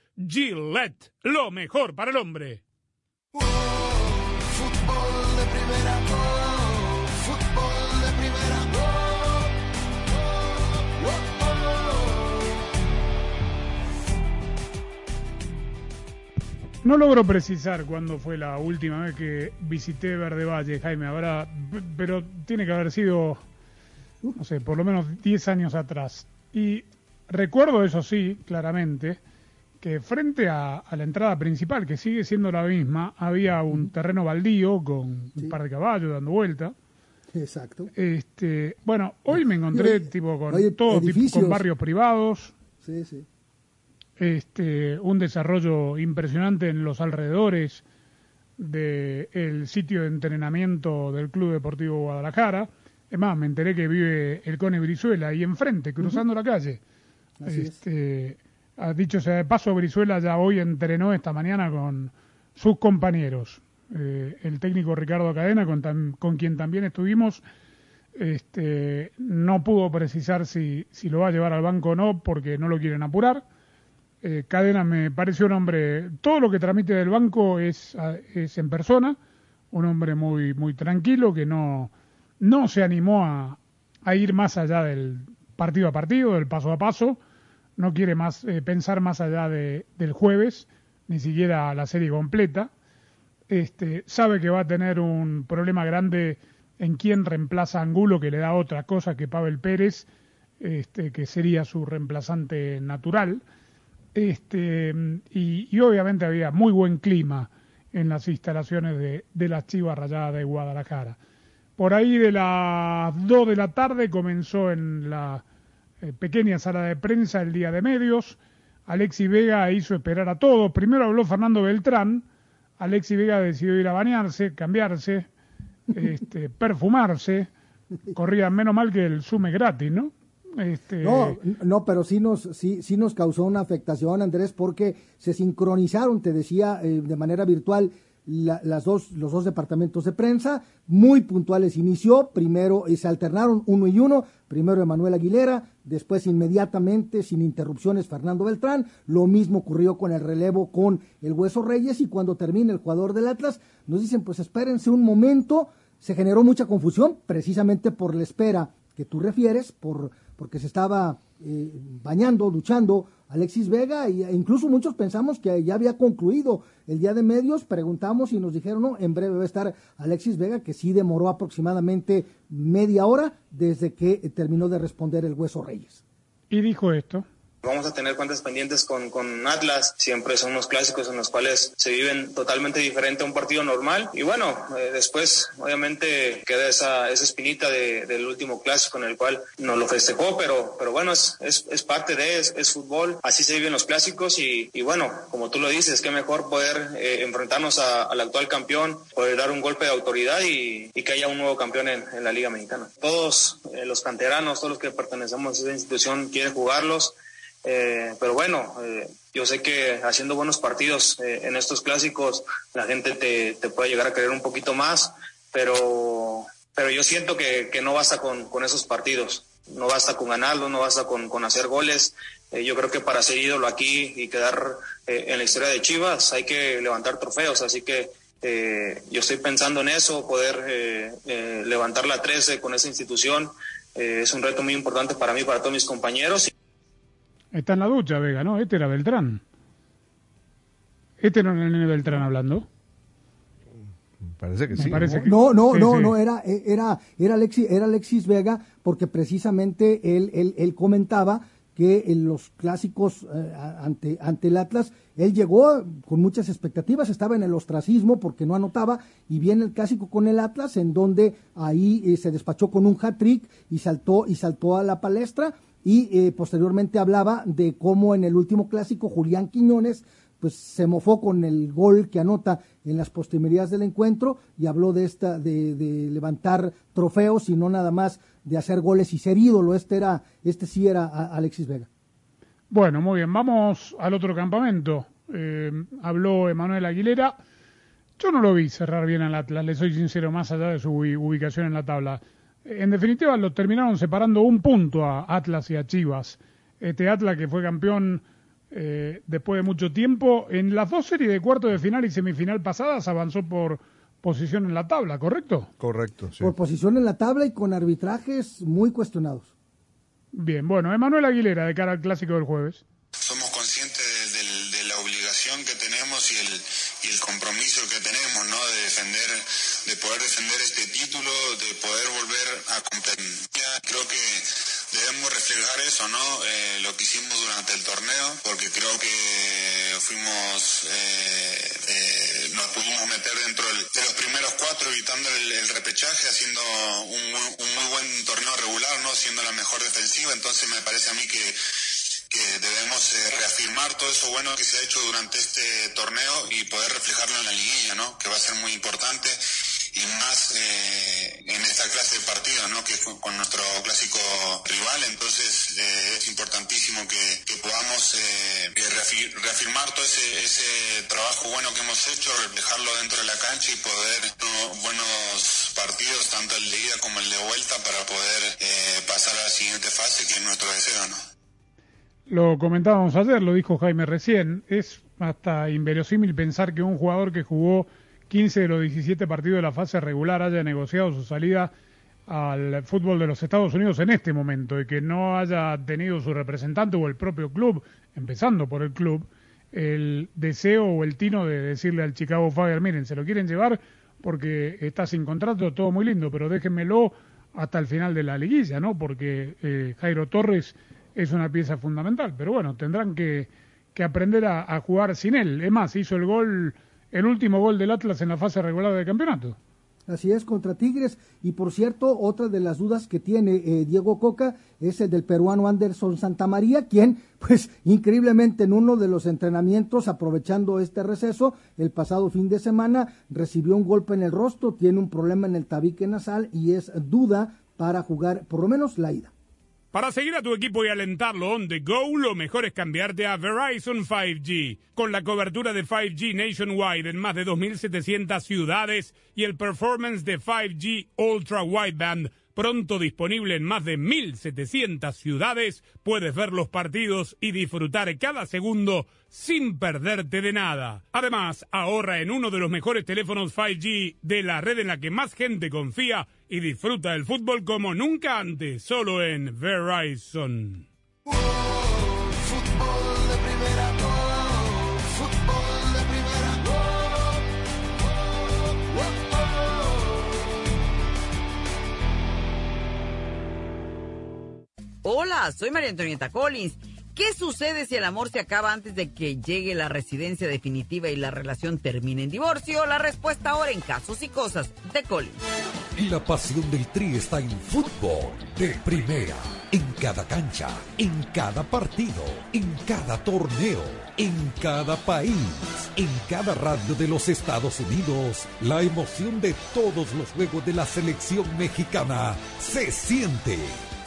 Gillette, lo mejor para el hombre. No logro precisar cuándo fue la última vez que visité Verde Valle, Jaime, habrá, pero tiene que haber sido, no sé, por lo menos 10 años atrás. Y recuerdo, eso sí, claramente, que frente a, a la entrada principal, que sigue siendo la misma, había un terreno baldío con un par de caballos dando vuelta. Exacto. Este, bueno, hoy me encontré tipo con todo tipo, con barrios privados, Sí, sí. este, un desarrollo impresionante en los alrededores del sitio de entrenamiento del Club Deportivo Guadalajara. Es más, me enteré que vive el Cone Brizuela ahí enfrente, cruzando la calle. Así es. este, dicho sea de paso, Brizuela ya hoy entrenó esta mañana con sus compañeros. Eh, el técnico Ricardo Cadena, con, tam- con quien también estuvimos Este, no pudo precisar si, lo va a llevar al banco o no porque no lo quieren apurar. Eh, Cadena me parece un hombre, todo lo que transmite del banco es, es en persona, un hombre muy, muy tranquilo que no, no se animó a, a ir más allá del partido a partido, del paso a paso, no quiere más eh, pensar más allá de, del jueves, ni siquiera la serie completa. Este, sabe que va a tener un problema grande en quién reemplaza a Angulo, que le da otra cosa que Pavel Pérez, este, que sería su reemplazante natural. Este, y, obviamente había muy buen clima en las instalaciones de, de las Chivas Rayadas de Guadalajara. Por ahí de las 2 de la tarde comenzó en la eh, pequeña sala de prensa el día de medios. Alexi Vega hizo esperar a todos. Primero habló Fernando Beltrán. Alexi Vega decidió ir a bañarse, cambiarse, [laughs] este, perfumarse. Corría menos mal que el sume gratis, ¿no? Este... No, no, pero sí nos, sí, sí nos causó una afectación, Andrés, porque se sincronizaron, te decía, eh, de manera virtual las dos, los dos departamentos de prensa, muy puntuales inició, primero se alternaron uno y uno, primero Emanuel Aguilera, después inmediatamente, sin interrupciones, Fernando Beltrán, lo mismo ocurrió con el relevo con el Hueso Reyes y cuando termina el jugador del Atlas, nos dicen, pues espérense un momento, se generó mucha confusión, precisamente por la espera que tú refieres, por, porque se estaba eh, bañando, duchando Alexis Vega e incluso muchos pensamos que ya había concluido el día de medios, preguntamos y nos dijeron, no, en breve va a estar Alexis Vega, que sí demoró aproximadamente media hora desde que terminó de responder el Hueso Reyes. Y dijo esto. Vamos a tener cuentas pendientes con, con Atlas, siempre son unos clásicos en los cuales se viven totalmente diferente a un partido normal. Y bueno, eh, después obviamente queda esa, esa espinita de, del último clásico en el cual nos lo festejó, pero, pero bueno, es, es, es parte de, es, es, fútbol, así se viven los clásicos y, y bueno, como tú lo dices, qué mejor poder eh, enfrentarnos al actual campeón, poder dar un golpe de autoridad y, y que haya un nuevo campeón en, en la Liga Mexicana. Todos eh, los canteranos, todos los que pertenecemos a esa institución quieren jugarlos. Eh, pero bueno, eh, yo sé que haciendo buenos partidos eh, en estos clásicos la gente te, te, puede llegar a querer un poquito más, pero, pero yo siento que, que no basta con, con, esos partidos, no basta con ganarlo, no basta con, con hacer goles. yo creo que para ser ídolo aquí y quedar en la historia de Chivas hay que levantar trofeos, así que yo estoy pensando en eso, poder levantar la 13 con esa institución. es un reto muy importante para mí, para todos mis compañeros. Está en la ducha, Vega, ¿no? Este era Beltrán. ¿Este no era el nene Beltrán hablando? Parece que sí. no, no, no, no, era, era, era, Alexis, era Alexis Vega, porque precisamente él, él, él comentaba que en los clásicos eh, ante, ante el Atlas, él llegó con muchas expectativas, estaba en el ostracismo porque no anotaba, y viene el clásico con el Atlas, en donde ahí eh, se despachó con un hat-trick y saltó, y saltó a la palestra, y eh, posteriormente hablaba de cómo en el último clásico Julián Quiñones pues se mofó con el gol que anota en las postrimerías del encuentro y habló de esta de, levantar trofeos y no nada más de hacer goles y ser ídolo. Este era este sí era Alexis Vega. Bueno muy bien. Vamos al otro campamento. Eh, habló Emanuel Aguilera. Yo no lo vi cerrar bien al Atlas le soy sincero más allá de su ubicación en la tabla en definitiva, lo terminaron separando un punto a Atlas y a Chivas. Este Atlas que fue campeón eh, después de mucho tiempo, en las dos series de cuarto de final y semifinal pasadas avanzó por posición en la tabla, ¿correcto? Correcto, sí. Por posición en la tabla y con arbitrajes muy cuestionados. Bien, bueno, Emanuel Aguilera de cara al clásico del jueves. Somos conscientes de, de, de la obligación que tenemos y el, y el compromiso que tenemos, ¿no? De defender de poder defender este título, de poder volver a competir. Creo que debemos reflejar eso, ¿no? Eh, lo que hicimos durante el torneo, porque creo que fuimos, eh, eh, nos pudimos meter dentro de los primeros cuatro, evitando el, repechaje, haciendo un, un, muy buen torneo regular, ¿no? Siendo la mejor defensiva. Entonces me parece a mí que que debemos eh, reafirmar todo eso bueno que se ha hecho durante este torneo y poder reflejarlo en la liguilla, ¿no? Que va a ser muy importante y más eh, en esta clase de partido, ¿no? Que con nuestro clásico rival, entonces eh, es importantísimo que, podamos eh, reafirmar todo ese, ese trabajo bueno que hemos hecho, reflejarlo dentro de la cancha y poder no, buenos partidos, tanto el de ida como el de vuelta, para poder eh, pasar a la siguiente fase, que es nuestro deseo, ¿no? Lo comentábamos ayer, lo dijo Jaime recién, es hasta inverosímil pensar que un jugador que jugó 15 de los 17 partidos de la fase regular haya negociado su salida al fútbol de los Estados Unidos en este momento y que no haya tenido su representante o el propio club, empezando por el club, el deseo o el tino de decirle al Chicago Fire, miren, se lo quieren llevar porque está sin contrato, todo muy lindo, pero déjenmelo hasta el final de la liguilla, ¿no? Porque eh, Jairo Torres es una pieza fundamental, pero bueno, tendrán que, aprender a, a jugar sin él. Es más, hizo el gol, el último gol del Atlas en la fase regular del campeonato. Así es, contra Tigres. Y por cierto, otra de las dudas que tiene eh, Diego Coca es el del peruano Anderson Santamaría, quien, pues, increíblemente en uno de los entrenamientos, aprovechando este receso, el pasado fin de semana, recibió un golpe en el rostro, tiene un problema en el tabique nasal y es duda para jugar por lo menos la ida. Para seguir a tu equipo y alentarlo on the go, lo mejor es cambiarte a Verizon 5G. Con la cobertura de 5G nationwide en más de 2.700 ciudades y el performance de 5G Ultra Wideband pronto disponible en más de 1.700 ciudades, puedes ver los partidos y disfrutar cada segundo sin perderte de nada. Además, ahorra en uno de los mejores teléfonos 5G de la red en la que más gente confía y disfruta el fútbol como nunca antes, solo en Verizon. Hola, soy María Antonieta Collins. ¿Qué sucede si el amor se acaba antes de que llegue la residencia definitiva y la relación termine en divorcio? La respuesta ahora en Casos y Cosas de Collins. La pasión del Tri está en fútbol de primera. En cada cancha, en cada partido, en cada torneo, en cada país, en cada radio de los Estados Unidos. La emoción de todos los juegos de la selección mexicana se siente,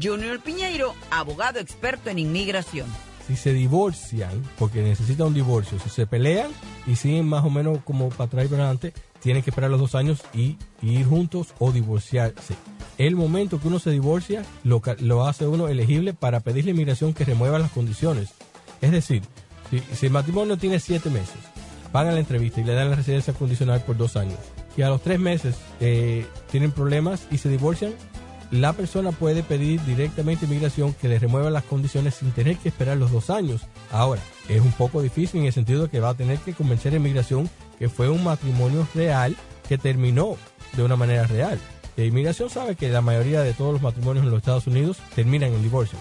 Junior Piñeiro, abogado experto en inmigración. Si se divorcian, porque necesitan un divorcio, si se pelean y siguen más o menos como para atrás y para adelante, tienen que esperar los dos años y, ir juntos o divorciarse. El momento que uno se divorcia lo, lo hace uno elegible para pedir la inmigración que remueva las condiciones. Es decir, si, si el matrimonio tiene siete meses, van a la entrevista y le dan la residencia condicional por dos años. Y a los tres meses eh, tienen problemas y se divorcian, la persona puede pedir directamente inmigración que le remueva las condiciones sin tener que esperar los dos años. Ahora, es un poco difícil en el sentido de que va a tener que convencer a inmigración que fue un matrimonio real que terminó de una manera real. La inmigración sabe que la mayoría de todos los matrimonios en los Estados Unidos terminan en divorcio.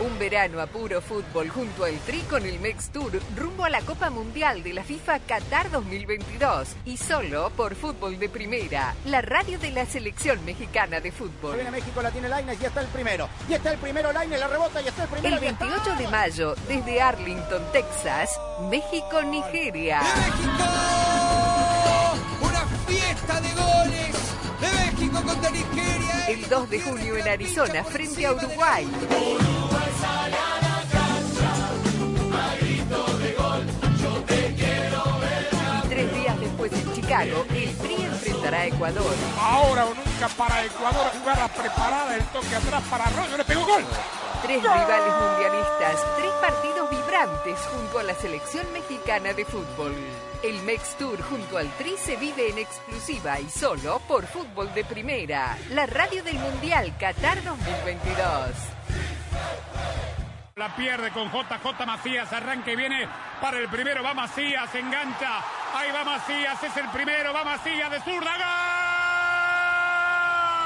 Un verano a puro fútbol junto al Tri con el Mex Tour rumbo a la Copa Mundial de la FIFA Qatar 2022 y solo por Fútbol de Primera, la radio de la selección mexicana de fútbol. Viene México, la tiene Lainez, ya está el primero. Y está el primero, Lainez, la rebota, y está el primero. El 28 de mayo, desde Arlington, Texas, México-Nigeria. Una fiesta de de México contra Nigeria. El 2 de junio en Arizona, frente a Uruguay. Y tres días después en Chicago, el Tri enfrentará a Ecuador. Ahora o nunca para Ecuador, jugada preparada, el toque atrás para Arroyo, le pegó gol. Tres rivales mundialistas, tres partidos vibrantes junto a la selección mexicana de fútbol. El Mex Tour junto al Tri se vive en exclusiva y solo por Fútbol de Primera, la radio del Mundial Qatar 2022. La pierde con JJ Macías, arranca y viene para el primero, va Macías, engancha, ahí va Macías, es el primero, va Macías de zurda, ¡gol!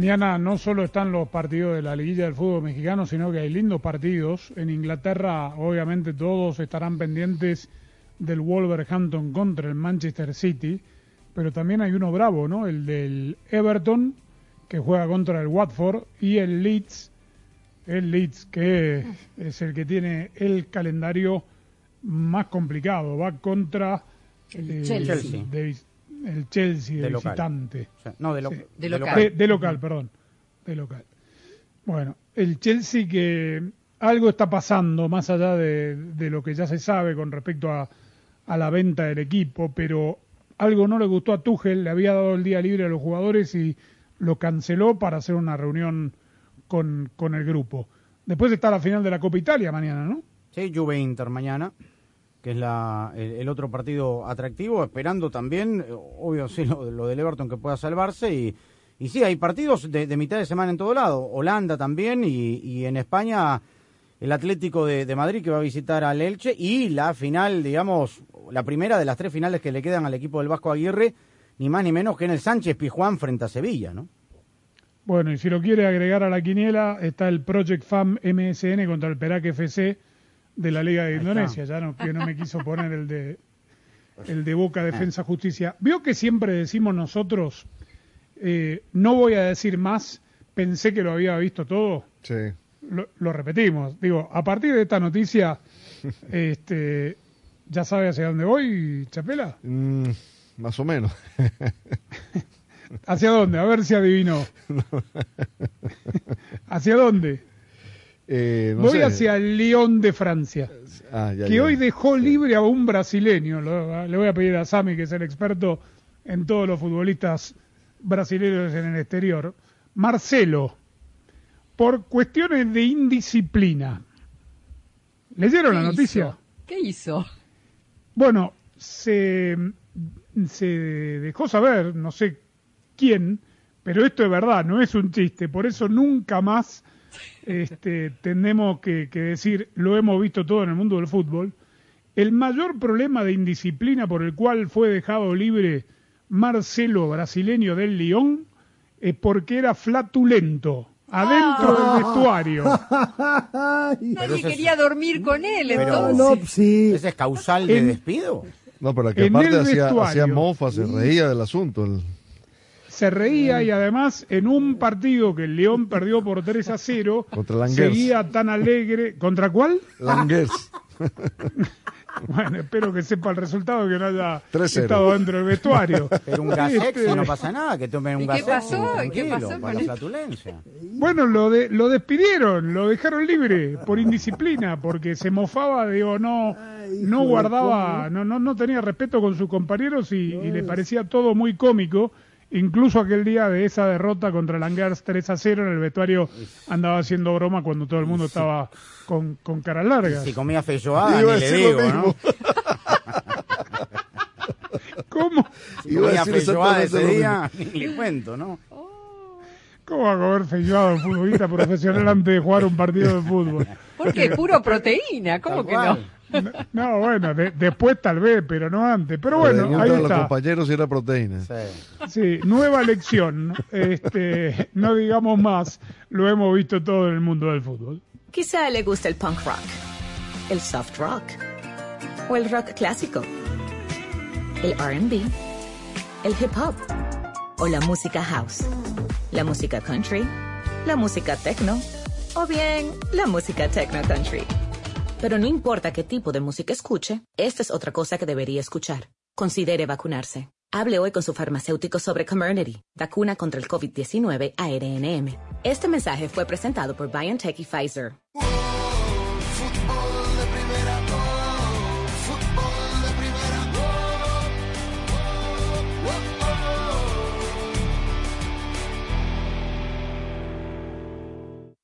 Mañana no solo están los partidos de la liguilla del fútbol mexicano, sino que hay lindos partidos. En Inglaterra, obviamente, todos estarán pendientes del Wolverhampton contra el Manchester City, pero también hay uno bravo, ¿no? El del Everton, que juega contra el Watford, y el Leeds, el Leeds, que es el que tiene el calendario más complicado. Va contra El Chelsea. de- el Chelsea de, De local. visitante. O sea, no, de lo- Sí. de local. De, de local, perdón. De local. Bueno, el Chelsea que algo está pasando más allá de, de lo que ya se sabe con respecto a, a la venta del equipo, pero algo no le gustó a Tuchel, le había dado el día libre a los jugadores y lo canceló para hacer una reunión con, con el grupo. Después está la final de la Copa Italia mañana, ¿no? Sí, Juve Inter mañana, que es la, el, otro partido atractivo, esperando también, obvio, sí, lo, lo del Everton que pueda salvarse. Y, y sí, hay partidos de, de mitad de semana en todo lado. Holanda también y, y en España el Atlético de, de Madrid que va a visitar al Elche y la final, digamos, la primera de las tres finales que le quedan al equipo del Vasco Aguirre, ni más ni menos que en el Sánchez Pijuán frente a Sevilla, ¿no? Bueno, y si lo quiere agregar a la quiniela, está el Project FAM MSN contra el Perak FC de la Liga de Indonesia. Ya no, que no me quiso poner el de [laughs] el de Boca Defensa Justicia. Vio que siempre decimos nosotros, eh, no voy a decir más, pensé que lo había visto todo. Sí. Lo, lo repetimos. Digo, a partir de esta noticia, [laughs] este, ¿ya sabe hacia dónde voy, Chapela? Mm, más o menos. [laughs] ¿Hacia dónde? A ver si adivinó. ¿Hacia dónde? Eh, no Voy sé. hacia el Lyon de Francia, Ah, ya, que ya. hoy dejó libre a un brasileño. Le voy a pedir a Sami, que es el experto en todos los futbolistas brasileños en el exterior, Marcelo, por cuestiones de indisciplina. ¿Leyeron la ¿Qué noticia? hizo? ¿Qué hizo? Bueno, se, se dejó saber, no sé quién, pero esto es verdad, no es un chiste, por eso nunca más este, tenemos que, que decir, lo hemos visto todo en el mundo del fútbol, el mayor problema de indisciplina por el cual fue dejado libre Marcelo, brasileño del Lyon, es porque era flatulento adentro Ah. del vestuario. [laughs] Nadie es- quería dormir con él, Pero- entonces. ¿Ese es causal de En- despido? No, pero que aparte el hacía, vestuario. hacía mofa, se reía del asunto. el- se reía y además en un partido que el León perdió por 3 a 0, Contra seguía tan alegre. ¿Contra cuál? Langers. [laughs] Bueno, espero que sepa el resultado que no haya 3-0. estado dentro del vestuario. [laughs] Pero un gasex Este, no pasa nada, que tomen un ¿Y qué pasó? ¿Y qué pasó para la flatulencia. Bueno, lo, de, lo despidieron, lo dejaron libre por indisciplina, porque se mofaba, digo, no, no guardaba, no, no, no tenía respeto con sus compañeros y, y le parecía todo muy cómico. Incluso aquel día de esa derrota contra Langers 3 a 0 en el vestuario andaba haciendo broma cuando todo el mundo estaba con, con caras largas. Si comía feijoada, ni le digo. ¿no? [laughs] ¿Cómo? Si comía feijoada ese día, [laughs] ni le cuento, ¿no? ¿Cómo va a comer feijoada un futbolista profesional antes de jugar un partido de fútbol? Porque puro proteína, ¿cómo que no? No, no, bueno, de- después tal vez, pero no antes. Pero bueno, ahí a los está. compañeros y era proteína. Sí. Sí, nueva lección. Este, no digamos más, lo hemos visto todo en el mundo del fútbol. Quizá le guste el punk rock, el soft rock o el rock clásico, el RB, el hip hop o la música house, la música country, la música techno o bien la música techno country. Pero no importa qué tipo de música escuche, esta es otra cosa que debería escuchar. Considere vacunarse. Hable hoy con su farmacéutico sobre Comirnaty, vacuna contra el COVID-19 ARNM. Este mensaje fue presentado por BioNTech y Pfizer.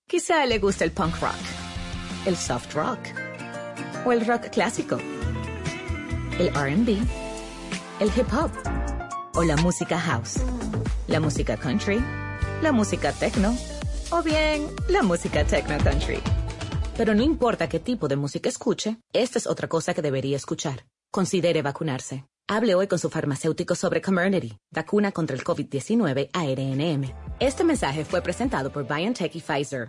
Quizá le guste el punk rock, el soft rock o el rock clásico, el RB, el hip hop o la música house, la música country, la música techno o bien la música techno country. Pero no importa qué tipo de música escuche, esta es otra cosa que debería escuchar. Considere vacunarse. Hable hoy con su farmacéutico sobre Comirnaty, vacuna contra el COVID-19 ARNM. Este mensaje fue presentado por BioNTech y Pfizer.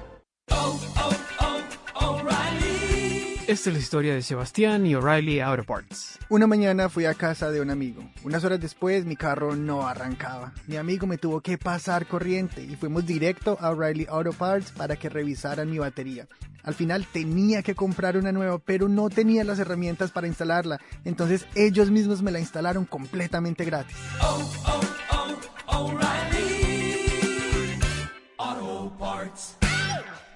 Esta es la historia de Sebastián y O'Reilly Auto Parts. Una mañana fui a casa de un amigo. Unas horas después mi carro no arrancaba. Mi amigo me tuvo que pasar corriente y fuimos directo a O'Reilly Auto Parts para que revisaran mi batería. Al final tenía que comprar una nueva, pero no tenía las herramientas para instalarla. Entonces ellos mismos me la instalaron completamente gratis.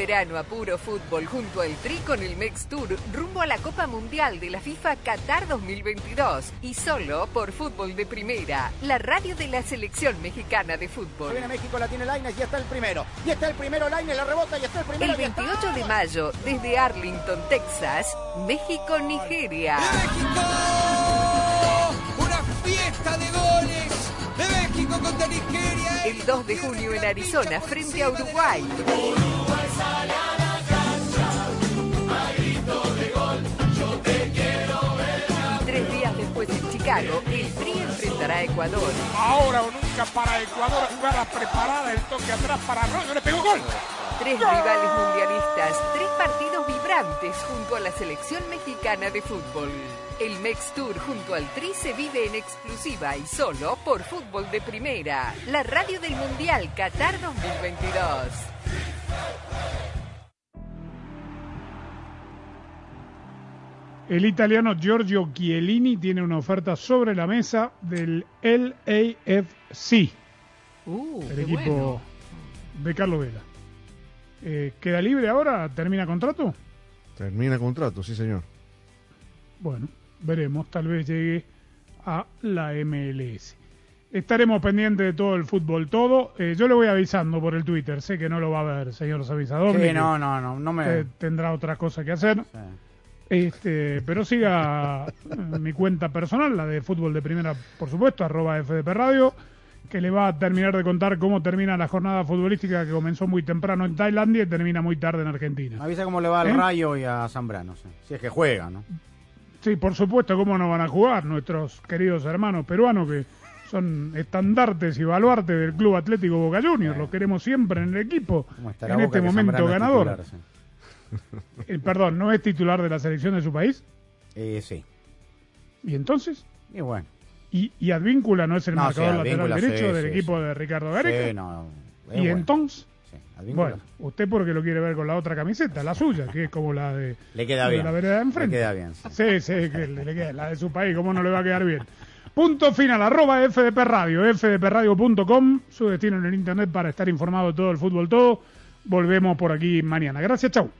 Verano a puro fútbol junto al Tri con el Mex Tour rumbo a la Copa Mundial de la FIFA Qatar 2022 y solo por Fútbol de Primera, la radio de la selección mexicana de fútbol. Viene México, la tiene Lainez y está el primero. Y está el primero Lainez, la rebota y está el primero. El 28 de mayo, desde Arlington, Texas, México-Nigeria. ¡México! ¡Una fiesta de goles! ¡De México contra Nigeria! El 2 de junio en Arizona, frente a Uruguay. Tres días después en Chicago, el Tri enfrentará a Ecuador. Ahora o nunca para Ecuador, jugada preparada, el toque atrás para Arroyo, le pegó gol. Tres rivales mundialistas, tres partidos vibrantes junto a la selección mexicana de fútbol. El Mex Tour junto al Tri se vive en exclusiva y solo por Fútbol de Primera, la radio del Mundial Qatar 2022. El italiano Giorgio Chiellini tiene una oferta sobre la mesa del LAFC, Uh, el equipo bueno. de Carlos Vela. Eh, ¿Queda libre ahora? ¿Termina contrato? Termina contrato, sí señor. Bueno, veremos. Tal vez llegue a la MLS. Estaremos pendientes de todo el fútbol, todo. Eh, yo le voy avisando por el Twitter. Sé que no lo va a ver, señor avisador. Sí, no, no, no, no me... tendrá otra cosa que hacer. Este, pero siga mi cuenta personal, la de fútbol de primera, por supuesto, arroba FDP Radio, que le va a terminar de contar cómo termina la jornada futbolística que comenzó muy temprano en Tailandia y termina muy tarde en Argentina. Avisa cómo le va al ¿Eh? Rayo y a Zambrano, sí. si es que juega, ¿no? Sí, por supuesto, cómo no van a jugar nuestros queridos hermanos peruanos que son estandartes y baluartes del Club Atlético Boca Juniors. Los queremos siempre en el equipo, en Boca este momento Zambrano ganador. titular, sí. Eh, perdón, ¿no es titular de la selección de su país? Eh, sí. ¿Y entonces? Y bueno. ¿Y, y Advíncula no es el No, marcador sí, lateral derecho sí, del sí, equipo de Ricardo Gareca? Sí, no, ¿Y bueno. entonces? Bueno, usted porque lo quiere ver con la otra camiseta, la suya, que es como la de, Le queda bien. la vereda de enfrente. Le queda bien. sí. Sí, sí, que le, le queda la de su país, ¿cómo no le va a quedar bien? Punto final, arroba FDP Radio, fdpradio.com, su destino en el internet para estar informado de todo el fútbol todo. Volvemos por aquí mañana. Gracias, chau.